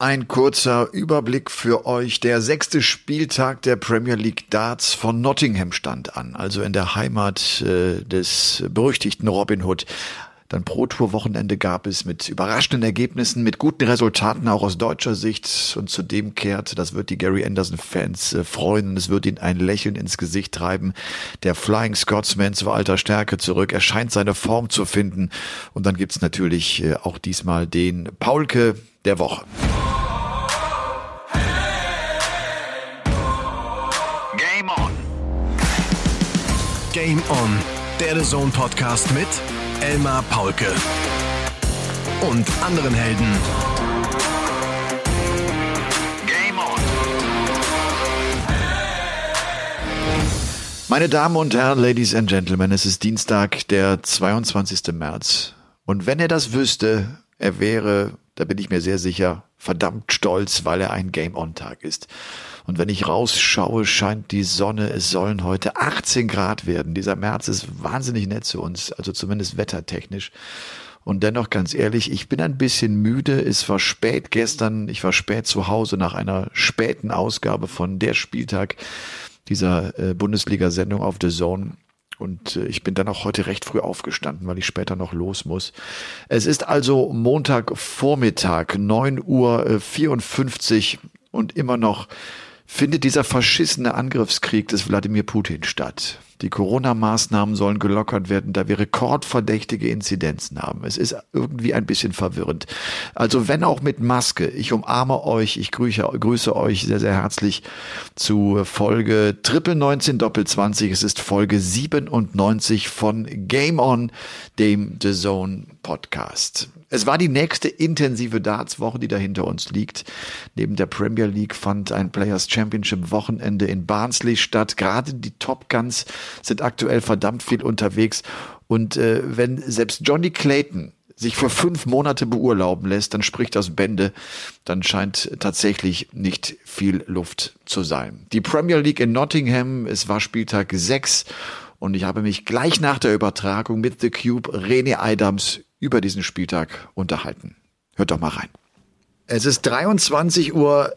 Ein kurzer Überblick für euch. Der sechste Spieltag der Premier League Darts von Nottingham stand an, also in der Heimat äh, des berüchtigten Robin Hood. Dann Pro Tour Wochenende gab es mit überraschenden Ergebnissen, mit guten Resultaten auch aus deutscher Sicht. Und zudem kehrt, das wird die Gary Anderson Fans äh, freuen, es wird ihnen ein Lächeln ins Gesicht treiben. Der Flying Scotsman zu alter Stärke zurück, er scheint seine Form zu finden. Und dann gibt's natürlich äh, auch diesmal den Paulke der Woche. Game On, der The Zone Podcast mit Elmar Paulke und anderen Helden. Game On. Meine Damen und Herren, Ladies and Gentlemen, es ist Dienstag, der 22. März. Und wenn er das wüsste, er wäre, da bin ich mir sehr sicher, verdammt stolz, weil er ein Game-On-Tag ist. Und wenn ich rausschaue, scheint die Sonne. Es sollen heute 18 Grad werden. Dieser März ist wahnsinnig nett zu uns, also zumindest wettertechnisch. Und dennoch ganz ehrlich, ich bin ein bisschen müde. Es war spät gestern. Ich war spät zu Hause nach einer späten Ausgabe von Der Spieltag dieser äh, Bundesliga-Sendung auf The Zone. Und äh, ich bin dann auch heute recht früh aufgestanden, weil ich später noch los muss. Es ist also Montagvormittag, 9 Uhr 54 und immer noch findet dieser verschissene Angriffskrieg des Wladimir Putin statt. Die Corona-Maßnahmen sollen gelockert werden, da wir rekordverdächtige Inzidenzen haben. Es ist irgendwie ein bisschen verwirrend. Also wenn auch mit Maske. Ich umarme euch, ich grüße, grüße euch sehr, sehr herzlich zu Folge Triple 19 Doppel 20. Es ist Folge 97 von Game On, dem The Zone Podcast. Es war die nächste intensive Darts-Woche, die da hinter uns liegt. Neben der Premier League fand ein Players Championship Wochenende in Barnsley statt. Gerade die Top Guns sind aktuell verdammt viel unterwegs. Und äh, wenn selbst Johnny Clayton sich für fünf Monate beurlauben lässt, dann spricht das Bände, dann scheint tatsächlich nicht viel Luft zu sein. Die Premier League in Nottingham, es war Spieltag 6 und ich habe mich gleich nach der Übertragung mit The Cube René Adams über diesen Spieltag unterhalten. Hört doch mal rein. Es ist 23.39 Uhr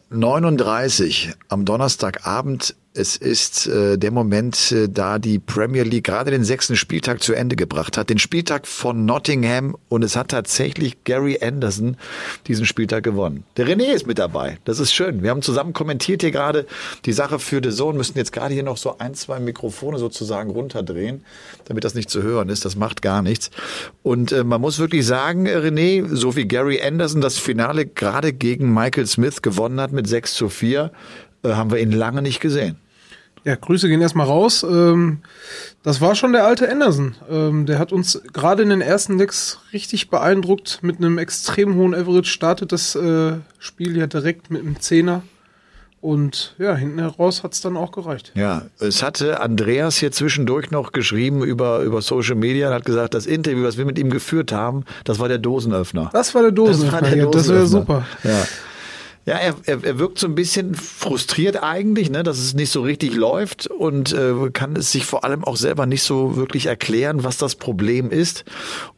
am Donnerstagabend es ist äh, der Moment, äh, da die Premier League gerade den sechsten Spieltag zu Ende gebracht hat. Den Spieltag von Nottingham und es hat tatsächlich Gary Anderson diesen Spieltag gewonnen. Der René ist mit dabei. Das ist schön. Wir haben zusammen kommentiert hier gerade die Sache für The Zone. Müssen jetzt gerade hier noch so ein, zwei Mikrofone sozusagen runterdrehen, damit das nicht zu hören ist. Das macht gar nichts. Und äh, man muss wirklich sagen, René, so wie Gary Anderson das Finale gerade gegen Michael Smith gewonnen hat mit 6 zu 4, äh, haben wir ihn lange nicht gesehen. Ja, Grüße gehen erstmal raus. Ähm, das war schon der alte Anderson. Ähm, der hat uns gerade in den ersten Decks richtig beeindruckt. Mit einem extrem hohen Average startet das äh, Spiel ja direkt mit einem Zehner. Und ja, hinten heraus hat's dann auch gereicht. Ja, es hatte Andreas hier zwischendurch noch geschrieben über, über Social Media und hat gesagt, das Interview, was wir mit ihm geführt haben, das war der Dosenöffner. Das war der Dosenöffner. Das, war der Dosenöffner. das wäre super. Ja. Ja, er, er, er wirkt so ein bisschen frustriert eigentlich, ne, dass es nicht so richtig läuft und äh, kann es sich vor allem auch selber nicht so wirklich erklären, was das Problem ist.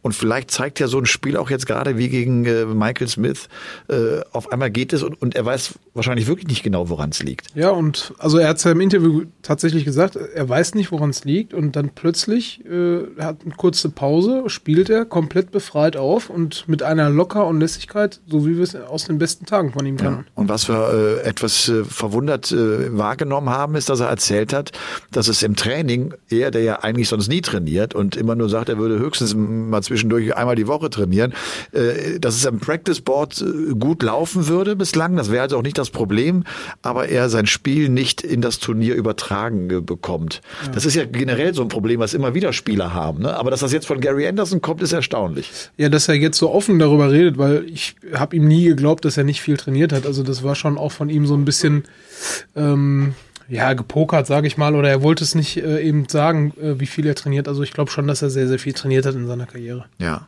Und vielleicht zeigt ja so ein Spiel auch jetzt gerade wie gegen äh, Michael Smith, äh, auf einmal geht es und, und er weiß wahrscheinlich wirklich nicht genau, woran es liegt. Ja, und also er hat ja im Interview tatsächlich gesagt, er weiß nicht, woran es liegt und dann plötzlich äh, hat eine kurze Pause, spielt er komplett befreit auf und mit einer Locker und Lässigkeit, so wie wir es aus den besten Tagen von ihm kennen. Ja. Und was wir äh, etwas äh, verwundert äh, wahrgenommen haben, ist, dass er erzählt hat, dass es im Training, er, der ja eigentlich sonst nie trainiert und immer nur sagt, er würde höchstens mal zwischendurch einmal die Woche trainieren, äh, dass es am Practice Board äh, gut laufen würde bislang. Das wäre also auch nicht das Problem, aber er sein Spiel nicht in das Turnier übertragen äh, bekommt. Ja. Das ist ja generell so ein Problem, was immer wieder Spieler haben. Ne? Aber dass das jetzt von Gary Anderson kommt, ist erstaunlich. Ja, dass er jetzt so offen darüber redet, weil ich habe ihm nie geglaubt, dass er nicht viel trainiert hat. Also das war schon auch von ihm so ein bisschen ähm, ja gepokert, sage ich mal, oder er wollte es nicht äh, eben sagen, äh, wie viel er trainiert. Also ich glaube schon, dass er sehr, sehr viel trainiert hat in seiner Karriere. Ja.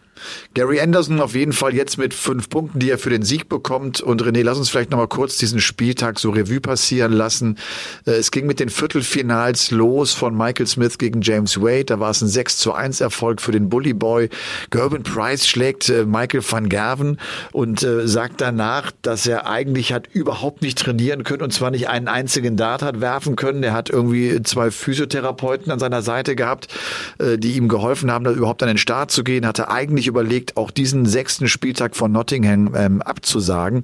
Gary Anderson auf jeden Fall jetzt mit fünf Punkten, die er für den Sieg bekommt. Und René, lass uns vielleicht nochmal kurz diesen Spieltag so Revue passieren lassen. Äh, es ging mit den Viertelfinals los von Michael Smith gegen James Wade. Da war es ein 6 zu 1 Erfolg für den Bully Boy. Gerben Price schlägt äh, Michael van Gerven und äh, sagt danach, dass er eigentlich hat überhaupt nicht trainieren können und zwar nicht einen einzigen Dart hat werfen können. Er hat irgendwie zwei Physiotherapeuten an seiner Seite gehabt, die ihm geholfen haben, da überhaupt an den Start zu gehen. Hatte eigentlich überlegt, auch diesen sechsten Spieltag von Nottingham ähm, abzusagen.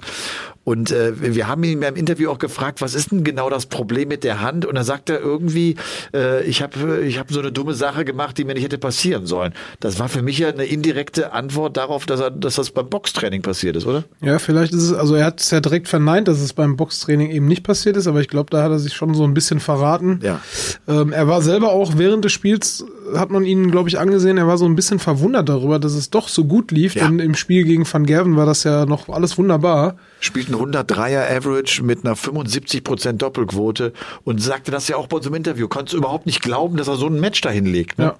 Und äh, wir haben ihn beim Interview auch gefragt, was ist denn genau das Problem mit der Hand? Und er sagt er irgendwie, äh, ich habe ich hab so eine dumme Sache gemacht, die mir nicht hätte passieren sollen. Das war für mich ja eine indirekte Antwort darauf, dass, er, dass das beim Boxtraining passiert ist, oder? Ja, vielleicht ist es, also er hat es ja direkt verneint, dass es beim Boxtraining eben nicht passiert ist, aber ich glaube, da hat er sich schon so ein bisschen verraten. Ja. Ähm, er war selber auch während des Spiels, hat man ihn, glaube ich, angesehen, er war so ein bisschen verwundert darüber, dass es doch so gut lief, ja. denn im Spiel gegen Van Gerven war das ja noch alles wunderbar spielt ein 103er Average mit einer 75% Doppelquote und sagte das ja auch bei unserem Interview. Konntest du überhaupt nicht glauben, dass er so ein Match dahin legt. Ne? Ja.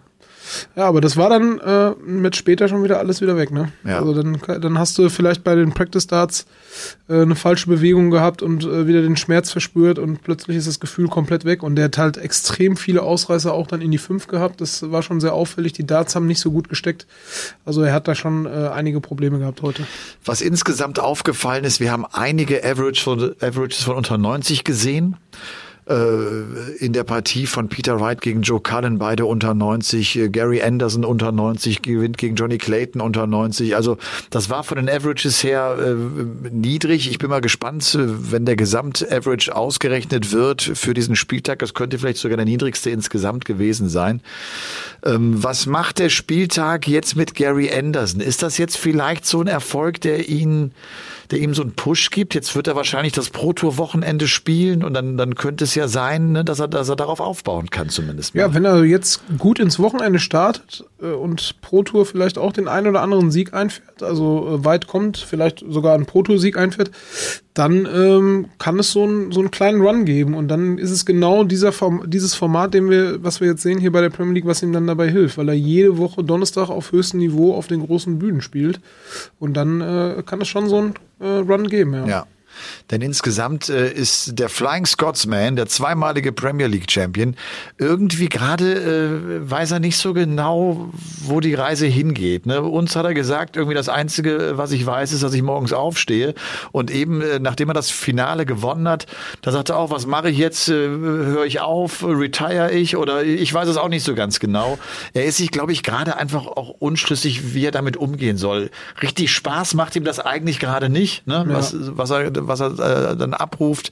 Ja, aber das war dann äh, mit später schon wieder alles wieder weg, ne? Ja. Also dann, dann hast du vielleicht bei den Practice Darts äh, eine falsche Bewegung gehabt und äh, wieder den Schmerz verspürt und plötzlich ist das Gefühl komplett weg und der hat halt extrem viele Ausreißer auch dann in die 5 gehabt. Das war schon sehr auffällig. Die Darts haben nicht so gut gesteckt. Also er hat da schon äh, einige Probleme gehabt heute. Was insgesamt aufgefallen ist, wir haben einige Average von, Averages von unter 90 gesehen in der Partie von Peter Wright gegen Joe Cullen, beide unter 90, äh, Gary Anderson unter 90, gewinnt gegen Johnny Clayton unter 90. Also das war von den Averages her äh, niedrig. Ich bin mal gespannt, äh, wenn der Gesamt-Average ausgerechnet wird für diesen Spieltag. Das könnte vielleicht sogar der niedrigste insgesamt gewesen sein. Ähm, was macht der Spieltag jetzt mit Gary Anderson? Ist das jetzt vielleicht so ein Erfolg, der ihn der ihm so einen Push gibt. Jetzt wird er wahrscheinlich das Pro Tour Wochenende spielen und dann, dann könnte es ja sein, ne, dass er, dass er darauf aufbauen kann zumindest. Mal. Ja, wenn er jetzt gut ins Wochenende startet äh, und Pro Tour vielleicht auch den einen oder anderen Sieg einfährt, also äh, weit kommt, vielleicht sogar einen Pro Tour Sieg einfährt, dann ähm, kann es so, ein, so einen kleinen Run geben und dann ist es genau dieser Form, dieses Format, den wir, was wir jetzt sehen hier bei der Premier League, was ihm dann dabei hilft, weil er jede Woche Donnerstag auf höchstem Niveau auf den großen Bühnen spielt und dann äh, kann es schon so ein äh, Run geben. Ja. ja. Denn insgesamt äh, ist der Flying Scotsman, der zweimalige Premier League Champion, irgendwie gerade äh, weiß er nicht so genau, wo die Reise hingeht. Ne? Uns hat er gesagt, irgendwie das Einzige, was ich weiß, ist, dass ich morgens aufstehe. Und eben, äh, nachdem er das Finale gewonnen hat, da sagt er auch, was mache ich jetzt? Äh, Höre ich auf? Retire ich? Oder ich weiß es auch nicht so ganz genau. Er ist sich, glaube ich, gerade einfach auch unschlüssig, wie er damit umgehen soll. Richtig Spaß macht ihm das eigentlich gerade nicht, ne? Ja. was, was er was er äh, dann abruft.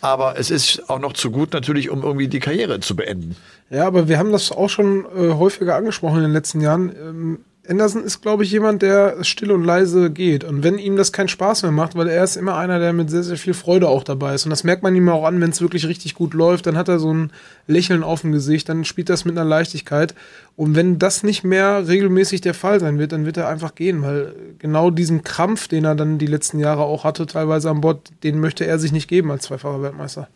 Aber es ist auch noch zu gut natürlich, um irgendwie die Karriere zu beenden. Ja, aber wir haben das auch schon äh, häufiger angesprochen in den letzten Jahren. Ähm, Anderson ist, glaube ich, jemand, der still und leise geht. Und wenn ihm das keinen Spaß mehr macht, weil er ist immer einer, der mit sehr, sehr viel Freude auch dabei ist. Und das merkt man ihm auch an, wenn es wirklich richtig gut läuft, dann hat er so ein Lächeln auf dem Gesicht, dann spielt das mit einer Leichtigkeit. Und wenn das nicht mehr regelmäßig der Fall sein wird, dann wird er einfach gehen, weil genau diesen Krampf, den er dann die letzten Jahre auch hatte, teilweise an Bord, den möchte er sich nicht geben als zweifacher Weltmeister.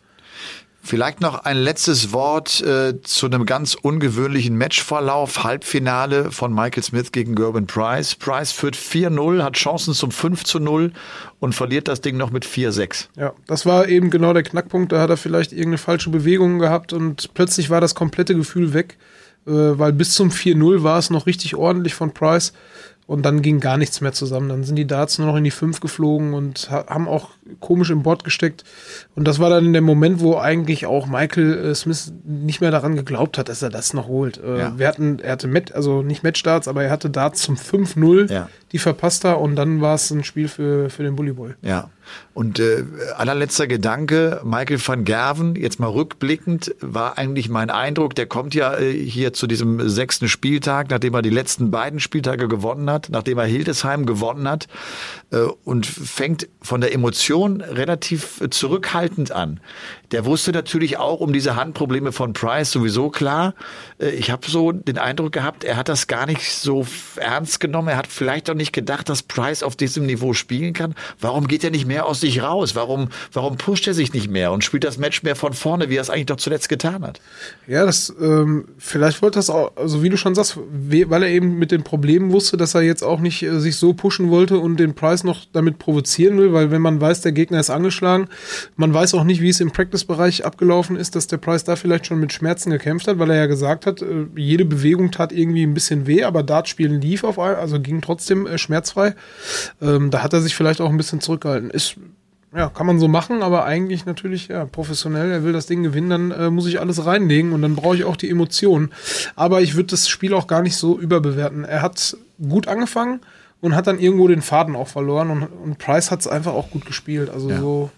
Vielleicht noch ein letztes Wort äh, zu einem ganz ungewöhnlichen Matchverlauf. Halbfinale von Michael Smith gegen Gerben Price. Price führt 4-0, hat Chancen zum 5 0 und verliert das Ding noch mit 4-6. Ja, das war eben genau der Knackpunkt. Da hat er vielleicht irgendeine falsche Bewegung gehabt und plötzlich war das komplette Gefühl weg, äh, weil bis zum 4-0 war es noch richtig ordentlich von Price. Und dann ging gar nichts mehr zusammen. Dann sind die Darts nur noch in die 5 geflogen und haben auch komisch im Board gesteckt. Und das war dann der Moment, wo eigentlich auch Michael äh, Smith nicht mehr daran geglaubt hat, dass er das noch holt. Äh, ja. Wir hatten, er hatte Met, also nicht Match-Darts, aber er hatte Darts zum 5-0, ja. die verpasst er und dann war es ein Spiel für, für den Bully Boy. Ja. Und äh, allerletzter Gedanke, Michael van Gerven, jetzt mal rückblickend, war eigentlich mein Eindruck, der kommt ja äh, hier zu diesem sechsten Spieltag, nachdem er die letzten beiden Spieltage gewonnen hat, nachdem er Hildesheim gewonnen hat äh, und fängt von der Emotion Emotionen relativ zurückhaltend an. Der wusste natürlich auch um diese Handprobleme von Price sowieso klar. Äh, ich habe so den Eindruck gehabt, er hat das gar nicht so ernst genommen. Er hat vielleicht auch nicht gedacht, dass Price auf diesem Niveau spielen kann. Warum geht er nicht mehr aus sich raus? Warum, warum pusht er sich nicht mehr und spielt das Match mehr von vorne, wie er es eigentlich doch zuletzt getan hat? Ja, das ähm, vielleicht wollte das auch, also wie du schon sagst, weil er eben mit den Problemen wusste, dass er jetzt auch nicht äh, sich so pushen wollte und den Price noch damit provozieren will, weil wenn man weiß, der Gegner ist angeschlagen, man weiß auch nicht, wie es im Practice-Bereich abgelaufen ist, dass der Price da vielleicht schon mit Schmerzen gekämpft hat, weil er ja gesagt hat, äh, jede Bewegung tat irgendwie ein bisschen weh, aber Dartspielen lief auf einmal, also ging trotzdem äh, schmerzfrei. Ähm, da hat er sich vielleicht auch ein bisschen zurückgehalten. Ist ja, kann man so machen, aber eigentlich natürlich ja, professionell. Er will das Ding gewinnen, dann äh, muss ich alles reinlegen und dann brauche ich auch die Emotionen. Aber ich würde das Spiel auch gar nicht so überbewerten. Er hat gut angefangen und hat dann irgendwo den Faden auch verloren und, und Price hat es einfach auch gut gespielt. Also ja. so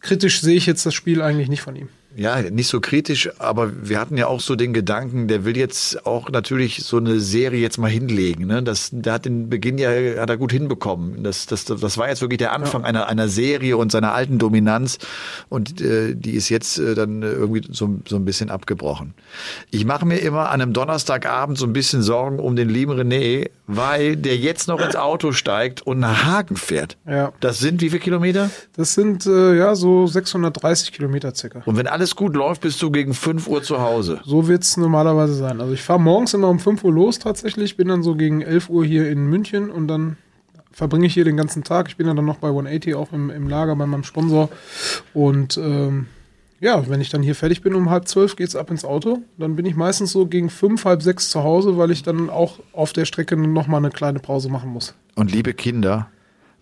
kritisch sehe ich jetzt das Spiel eigentlich nicht von ihm ja, nicht so kritisch, aber wir hatten ja auch so den Gedanken, der will jetzt auch natürlich so eine Serie jetzt mal hinlegen. Ne? Das, der hat den Beginn ja hat er gut hinbekommen. Das, das, das war jetzt wirklich der Anfang ja. einer, einer Serie und seiner alten Dominanz und äh, die ist jetzt äh, dann irgendwie so, so ein bisschen abgebrochen. Ich mache mir immer an einem Donnerstagabend so ein bisschen Sorgen um den lieben René, weil der jetzt noch ins Auto steigt und nach Hagen fährt. Ja. Das sind wie viele Kilometer? Das sind äh, ja so 630 Kilometer circa. Und wenn alle alles gut läuft, bist du gegen 5 Uhr zu Hause. So wird es normalerweise sein. Also ich fahre morgens immer um 5 Uhr los tatsächlich, bin dann so gegen 11 Uhr hier in München und dann verbringe ich hier den ganzen Tag. Ich bin dann noch bei 180 auch im, im Lager bei meinem Sponsor. Und ähm, ja, wenn ich dann hier fertig bin um halb zwölf, geht es ab ins Auto. Dann bin ich meistens so gegen fünf, halb sechs zu Hause, weil ich dann auch auf der Strecke nochmal eine kleine Pause machen muss. Und liebe Kinder,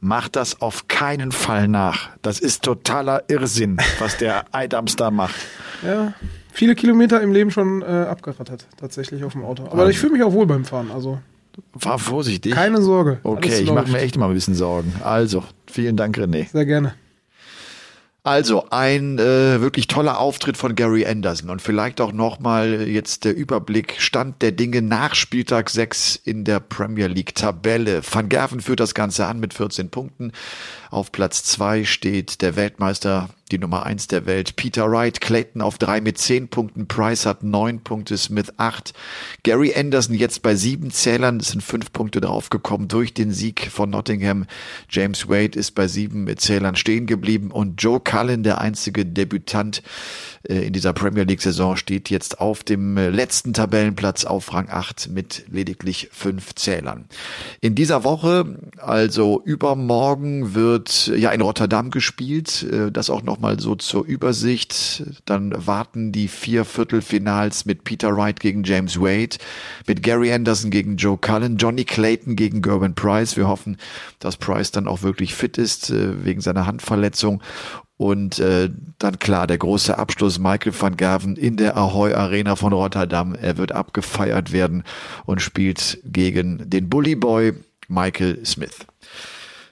macht das auf keinen Fall nach. Das ist totaler Irrsinn, was der Eidams da macht. Ja, viele Kilometer im Leben schon äh, abgerattert, tatsächlich auf dem Auto. Aber also. ich fühle mich auch wohl beim Fahren, also. Fahr vorsichtig. Keine Sorge. Okay, ich mache mir echt mal ein bisschen Sorgen. Also, vielen Dank, René. Sehr gerne. Also ein äh, wirklich toller Auftritt von Gary Anderson und vielleicht auch nochmal jetzt der Überblick Stand der Dinge nach Spieltag 6 in der Premier League Tabelle. Van Gerven führt das Ganze an mit 14 Punkten. Auf Platz 2 steht der Weltmeister die Nummer eins der Welt. Peter Wright, Clayton auf drei mit zehn Punkten, Price hat neun Punkte, Smith acht. Gary Anderson jetzt bei sieben Zählern, es sind fünf Punkte draufgekommen durch den Sieg von Nottingham. James Wade ist bei sieben Zählern stehen geblieben und Joe Cullen, der einzige Debütant äh, in dieser Premier League Saison, steht jetzt auf dem äh, letzten Tabellenplatz auf Rang 8 mit lediglich fünf Zählern. In dieser Woche, also übermorgen, wird ja in Rotterdam gespielt, äh, das auch noch nochmal so zur Übersicht. Dann warten die vier Viertelfinals mit Peter Wright gegen James Wade, mit Gary Anderson gegen Joe Cullen, Johnny Clayton gegen Gerben Price. Wir hoffen, dass Price dann auch wirklich fit ist äh, wegen seiner Handverletzung. Und äh, dann klar, der große Abschluss Michael van Gerven in der Ahoy Arena von Rotterdam. Er wird abgefeiert werden und spielt gegen den Bully Boy Michael Smith.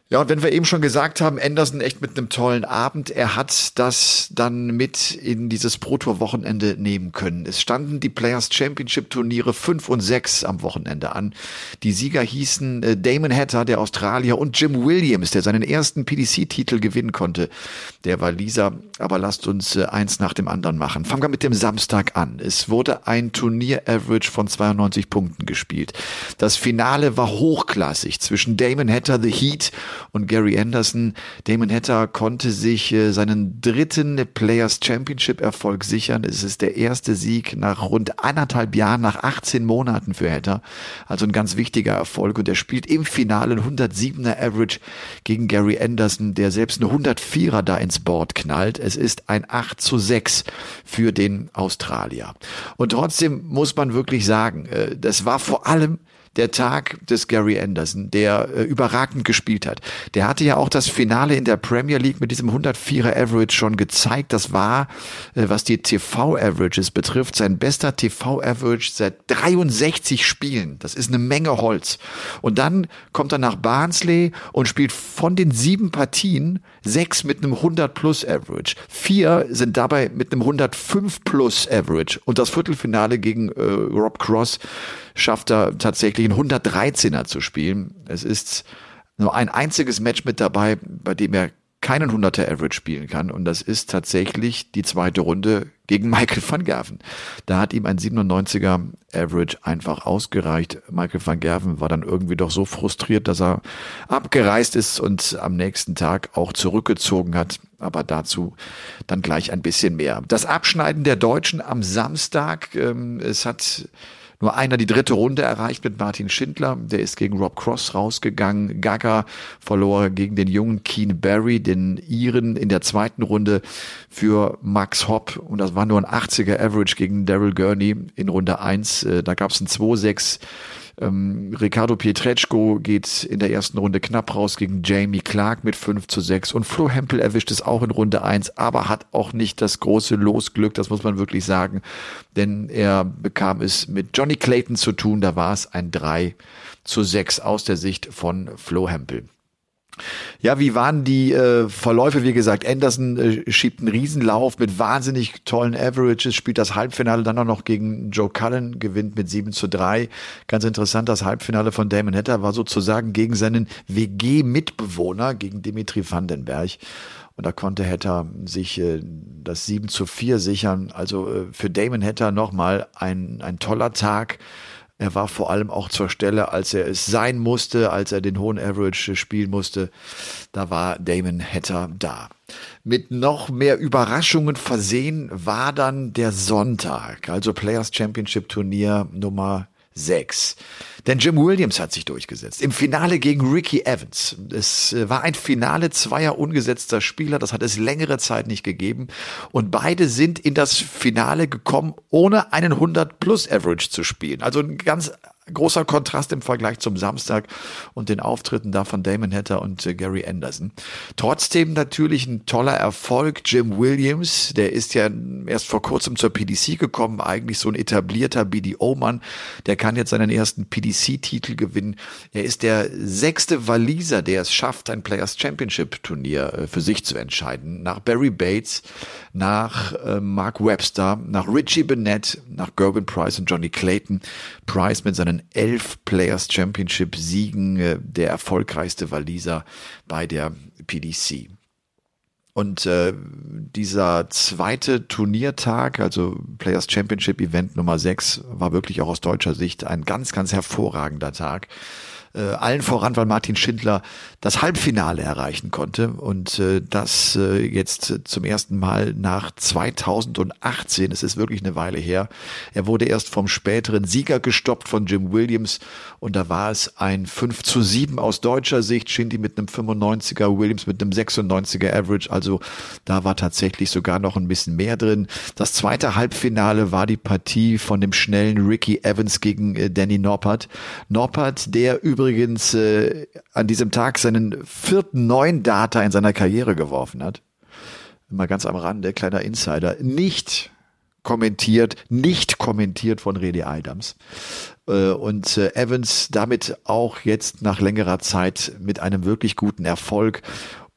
Ja, und wenn wir eben schon gesagt haben, Anderson echt mit einem tollen Abend, er hat das dann mit in dieses Pro-Tour-Wochenende nehmen können. Es standen die Players Championship Turniere 5 und 6 am Wochenende an. Die Sieger hießen äh, Damon Hatter, der Australier, und Jim Williams, der seinen ersten PDC-Titel gewinnen konnte. Der war Lisa, aber lasst uns äh, eins nach dem anderen machen. Fangen wir mit dem Samstag an. Es wurde ein Turnier-Average von 92 Punkten gespielt. Das Finale war hochklassig zwischen Damon Hatter, The Heat, und Gary Anderson. Damon Hatter konnte sich äh, seinen dritten Players Championship Erfolg sichern. Es ist der erste Sieg nach rund anderthalb Jahren, nach 18 Monaten für Hatter. Also ein ganz wichtiger Erfolg und er spielt im Finale ein 107er Average gegen Gary Anderson, der selbst eine 104er da ins Board knallt. Es ist ein 8 zu 6 für den Australier. Und trotzdem muss man wirklich sagen, äh, das war vor allem der Tag des Gary Anderson, der äh, überragend gespielt hat. Der hatte ja auch das Finale in der Premier League mit diesem 104er Average schon gezeigt. Das war, äh, was die TV-Averages betrifft, sein bester TV-Average seit 63 Spielen. Das ist eine Menge Holz. Und dann kommt er nach Barnsley und spielt von den sieben Partien sechs mit einem 100 plus Average. Vier sind dabei mit einem 105 plus Average. Und das Viertelfinale gegen äh, Rob Cross schafft er tatsächlich einen 113er zu spielen. Es ist nur ein einziges Match mit dabei, bei dem er keinen 100er Average spielen kann. Und das ist tatsächlich die zweite Runde gegen Michael van Gerven. Da hat ihm ein 97er Average einfach ausgereicht. Michael van Gerven war dann irgendwie doch so frustriert, dass er abgereist ist und am nächsten Tag auch zurückgezogen hat. Aber dazu dann gleich ein bisschen mehr. Das Abschneiden der Deutschen am Samstag. Ähm, es hat nur einer die dritte Runde erreicht mit Martin Schindler. Der ist gegen Rob Cross rausgegangen. Gaga verlor gegen den jungen Keen Barry, den Iren, in der zweiten Runde für Max Hopp. Und das war nur ein 80er Average gegen Daryl Gurney in Runde 1. Äh, da gab es ein 2-6 ähm, Ricardo Pietreczko geht in der ersten Runde knapp raus gegen Jamie Clark mit 5 zu 6 und Flo Hempel erwischt es auch in Runde 1, aber hat auch nicht das große Losglück, das muss man wirklich sagen, denn er bekam es mit Johnny Clayton zu tun, da war es ein 3 zu 6 aus der Sicht von Flo Hempel. Ja, wie waren die äh, Verläufe? Wie gesagt, Anderson äh, schiebt einen Riesenlauf mit wahnsinnig tollen Averages, spielt das Halbfinale dann auch noch gegen Joe Cullen, gewinnt mit 7 zu 3. Ganz interessant, das Halbfinale von Damon Hatter war sozusagen gegen seinen WG-Mitbewohner, gegen Dimitri Vandenberg. Und da konnte Hatter sich äh, das 7 zu 4 sichern. Also äh, für Damon Hatter nochmal ein, ein toller Tag. Er war vor allem auch zur Stelle, als er es sein musste, als er den hohen Average spielen musste. Da war Damon Hatter da. Mit noch mehr Überraschungen versehen war dann der Sonntag, also Players Championship Turnier Nummer 6. Denn Jim Williams hat sich durchgesetzt. Im Finale gegen Ricky Evans. Es äh, war ein Finale zweier ungesetzter Spieler. Das hat es längere Zeit nicht gegeben. Und beide sind in das Finale gekommen, ohne einen 100 plus Average zu spielen. Also ein ganz großer Kontrast im Vergleich zum Samstag und den Auftritten da von Damon Hatter und äh, Gary Anderson. Trotzdem natürlich ein toller Erfolg. Jim Williams, der ist ja erst vor kurzem zur PDC gekommen, eigentlich so ein etablierter BDO-Mann. Der kann jetzt seinen ersten PDC-Titel gewinnen. Er ist der sechste Waliser, der es schafft, ein Players Championship Turnier äh, für sich zu entscheiden. Nach Barry Bates, nach äh, Mark Webster, nach Richie Bennett, nach Gerben Price und Johnny Clayton. Price mit seinen elf Players Championship Siegen äh, der erfolgreichste Waliser bei der PDC. Und äh, dieser zweite Turniertag, also Players Championship Event Nummer 6, war wirklich auch aus deutscher Sicht ein ganz, ganz hervorragender Tag. Äh, allen voran, weil Martin Schindler das Halbfinale erreichen konnte und äh, das äh, jetzt zum ersten Mal nach 2018, es ist wirklich eine Weile her. Er wurde erst vom späteren Sieger gestoppt von Jim Williams und da war es ein 5 zu 7 aus deutscher Sicht, Shindy mit einem 95er, Williams mit einem 96er Average, also da war tatsächlich sogar noch ein bisschen mehr drin. Das zweite Halbfinale war die Partie von dem schnellen Ricky Evans gegen äh, Danny Noppert. Noppert, der übrigens äh, an diesem Tag seinen vierten neuen Data in seiner Karriere geworfen hat. Mal ganz am Rande, kleiner Insider, nicht kommentiert, nicht kommentiert von Redi Adams. Äh, und äh, Evans damit auch jetzt nach längerer Zeit mit einem wirklich guten Erfolg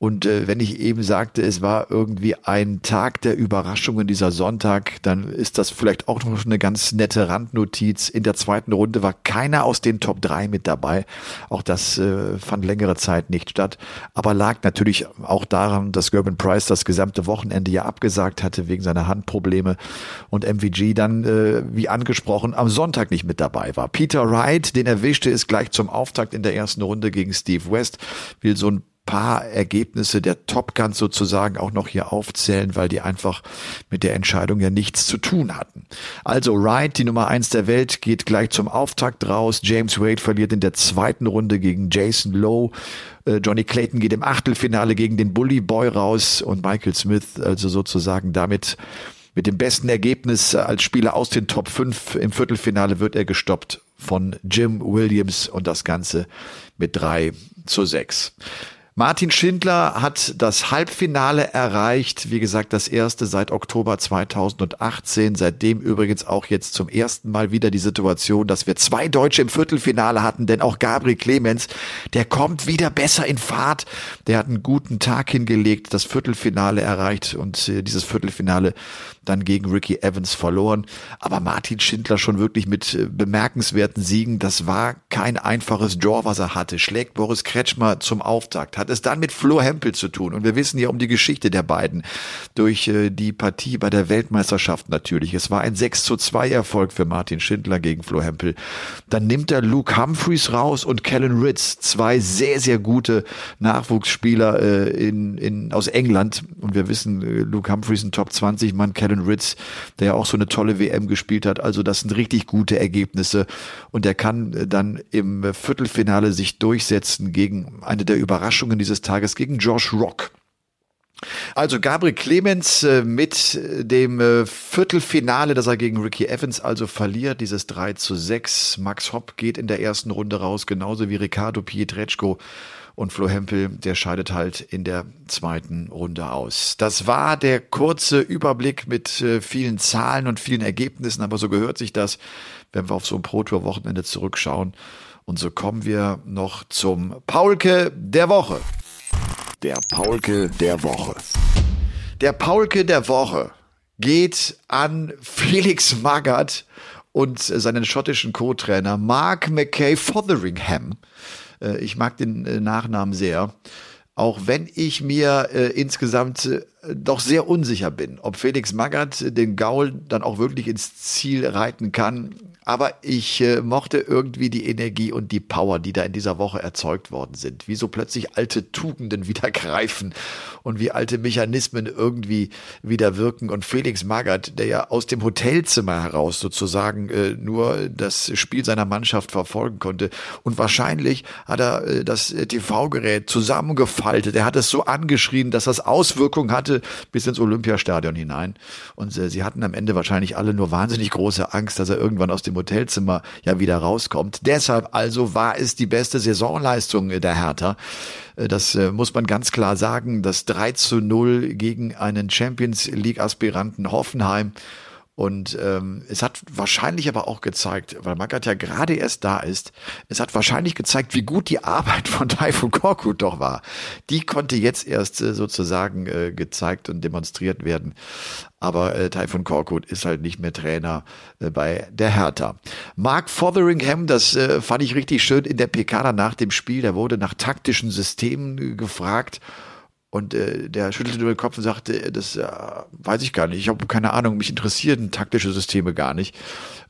und äh, wenn ich eben sagte, es war irgendwie ein Tag der Überraschungen dieser Sonntag, dann ist das vielleicht auch noch eine ganz nette Randnotiz. In der zweiten Runde war keiner aus den Top 3 mit dabei. Auch das äh, fand längere Zeit nicht statt. Aber lag natürlich auch daran, dass Gerben Price das gesamte Wochenende ja abgesagt hatte wegen seiner Handprobleme und MVG dann, äh, wie angesprochen, am Sonntag nicht mit dabei war. Peter Wright, den erwischte es gleich zum Auftakt in der ersten Runde gegen Steve West, will so ein paar Ergebnisse der Top Guns sozusagen auch noch hier aufzählen, weil die einfach mit der Entscheidung ja nichts zu tun hatten. Also Wright, die Nummer eins der Welt, geht gleich zum Auftakt raus. James Wade verliert in der zweiten Runde gegen Jason Lowe. Äh, Johnny Clayton geht im Achtelfinale gegen den Bully Boy raus und Michael Smith also sozusagen damit mit dem besten Ergebnis als Spieler aus den Top 5 im Viertelfinale wird er gestoppt von Jim Williams und das Ganze mit 3 zu 6. Martin Schindler hat das Halbfinale erreicht. Wie gesagt, das erste seit Oktober 2018. Seitdem übrigens auch jetzt zum ersten Mal wieder die Situation, dass wir zwei Deutsche im Viertelfinale hatten, denn auch Gabriel Clemens, der kommt wieder besser in Fahrt. Der hat einen guten Tag hingelegt, das Viertelfinale erreicht und äh, dieses Viertelfinale dann gegen Ricky Evans verloren. Aber Martin Schindler schon wirklich mit äh, bemerkenswerten Siegen. Das war kein einfaches Draw, was er hatte. Schlägt Boris Kretschmer zum Auftakt, hat hat es dann mit Flo Hempel zu tun. Und wir wissen ja um die Geschichte der beiden durch äh, die Partie bei der Weltmeisterschaft natürlich. Es war ein 6 zu 2 Erfolg für Martin Schindler gegen Flo Hempel. Dann nimmt er Luke Humphreys raus und Kellen Ritz, zwei sehr, sehr gute Nachwuchsspieler äh, in, in, aus England. Und wir wissen, äh, Luke Humphreys ein Top 20 Mann, Kellen Ritz, der ja auch so eine tolle WM gespielt hat. Also das sind richtig gute Ergebnisse. Und er kann dann im Viertelfinale sich durchsetzen gegen eine der Überraschungen dieses Tages, gegen Josh Rock. Also Gabriel Clemens äh, mit dem äh, Viertelfinale, das er gegen Ricky Evans also verliert, dieses 3 zu 6. Max Hopp geht in der ersten Runde raus, genauso wie Ricardo Pietreczko. Und Flo Hempel, der scheidet halt in der zweiten Runde aus. Das war der kurze Überblick mit äh, vielen Zahlen und vielen Ergebnissen, aber so gehört sich das, wenn wir auf so ein Pro-Tour-Wochenende zurückschauen. Und so kommen wir noch zum Paulke der Woche. Der Paulke der Woche. Der Paulke der Woche geht an Felix Magath und seinen schottischen Co-Trainer Mark McKay Fotheringham. Äh, ich mag den äh, Nachnamen sehr. Auch wenn ich mir äh, insgesamt äh, doch sehr unsicher bin, ob Felix Magath den Gaul dann auch wirklich ins Ziel reiten kann, aber ich äh, mochte irgendwie die Energie und die Power, die da in dieser Woche erzeugt worden sind. Wie so plötzlich alte Tugenden wieder greifen und wie alte Mechanismen irgendwie wieder wirken. Und Felix Magath, der ja aus dem Hotelzimmer heraus sozusagen äh, nur das Spiel seiner Mannschaft verfolgen konnte. Und wahrscheinlich hat er äh, das TV-Gerät zusammengefaltet. Er hat es so angeschrien, dass das Auswirkungen hatte bis ins Olympiastadion hinein. Und äh, sie hatten am Ende wahrscheinlich alle nur wahnsinnig große Angst, dass er irgendwann aus dem Hotelzimmer ja wieder rauskommt. Deshalb also war es die beste Saisonleistung der Hertha. Äh, das äh, muss man ganz klar sagen. Das 3 zu 0 gegen einen Champions League Aspiranten Hoffenheim. Und ähm, es hat wahrscheinlich aber auch gezeigt, weil Magath ja gerade erst da ist, es hat wahrscheinlich gezeigt, wie gut die Arbeit von Taifun Korkut doch war. Die konnte jetzt erst äh, sozusagen äh, gezeigt und demonstriert werden. Aber äh, Taifun Korkut ist halt nicht mehr Trainer äh, bei der Hertha. Mark Fotheringham, das äh, fand ich richtig schön in der PK nach dem Spiel. Der wurde nach taktischen Systemen äh, gefragt. Und äh, der schüttelte den Kopf und sagte, äh, das äh, weiß ich gar nicht, ich habe keine Ahnung, mich interessieren taktische Systeme gar nicht.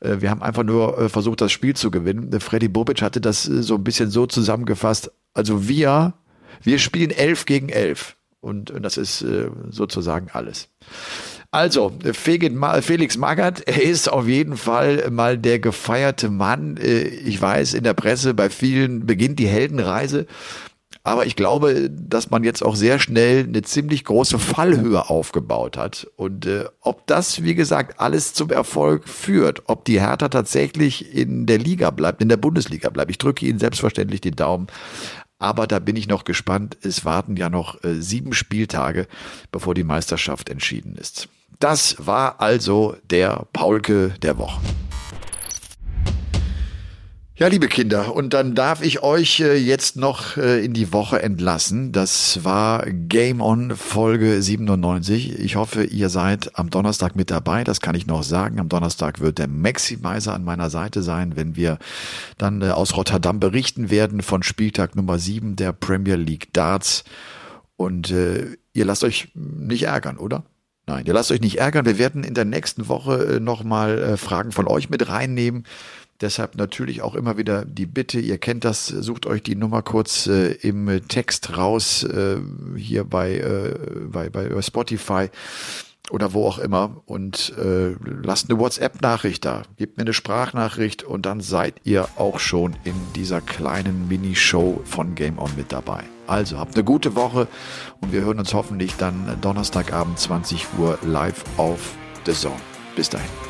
Äh, wir haben einfach nur äh, versucht, das Spiel zu gewinnen. Der Freddy Bobic hatte das äh, so ein bisschen so zusammengefasst. Also wir, wir spielen elf gegen elf. Und, und das ist äh, sozusagen alles. Also, Felix Magath, er ist auf jeden Fall mal der gefeierte Mann. Äh, ich weiß, in der Presse bei vielen beginnt die Heldenreise. Aber ich glaube, dass man jetzt auch sehr schnell eine ziemlich große Fallhöhe aufgebaut hat. Und äh, ob das, wie gesagt, alles zum Erfolg führt, ob die Hertha tatsächlich in der Liga bleibt, in der Bundesliga bleibt. Ich drücke Ihnen selbstverständlich den Daumen. Aber da bin ich noch gespannt. Es warten ja noch äh, sieben Spieltage, bevor die Meisterschaft entschieden ist. Das war also der Paulke der Woche. Ja, liebe Kinder, und dann darf ich euch äh, jetzt noch äh, in die Woche entlassen. Das war Game On Folge 97. Ich hoffe, ihr seid am Donnerstag mit dabei. Das kann ich noch sagen. Am Donnerstag wird der Maximizer an meiner Seite sein, wenn wir dann äh, aus Rotterdam berichten werden von Spieltag Nummer 7 der Premier League Darts. Und äh, ihr lasst euch nicht ärgern, oder? Nein, ihr lasst euch nicht ärgern. Wir werden in der nächsten Woche nochmal Fragen von euch mit reinnehmen. Deshalb natürlich auch immer wieder die Bitte, ihr kennt das, sucht euch die Nummer kurz äh, im Text raus, äh, hier bei, äh, bei, bei Spotify oder wo auch immer und äh, lasst eine WhatsApp-Nachricht da, gebt mir eine Sprachnachricht und dann seid ihr auch schon in dieser kleinen Mini-Show von Game On mit dabei. Also habt eine gute Woche und wir hören uns hoffentlich dann Donnerstagabend 20 Uhr live auf The Zone. Bis dahin.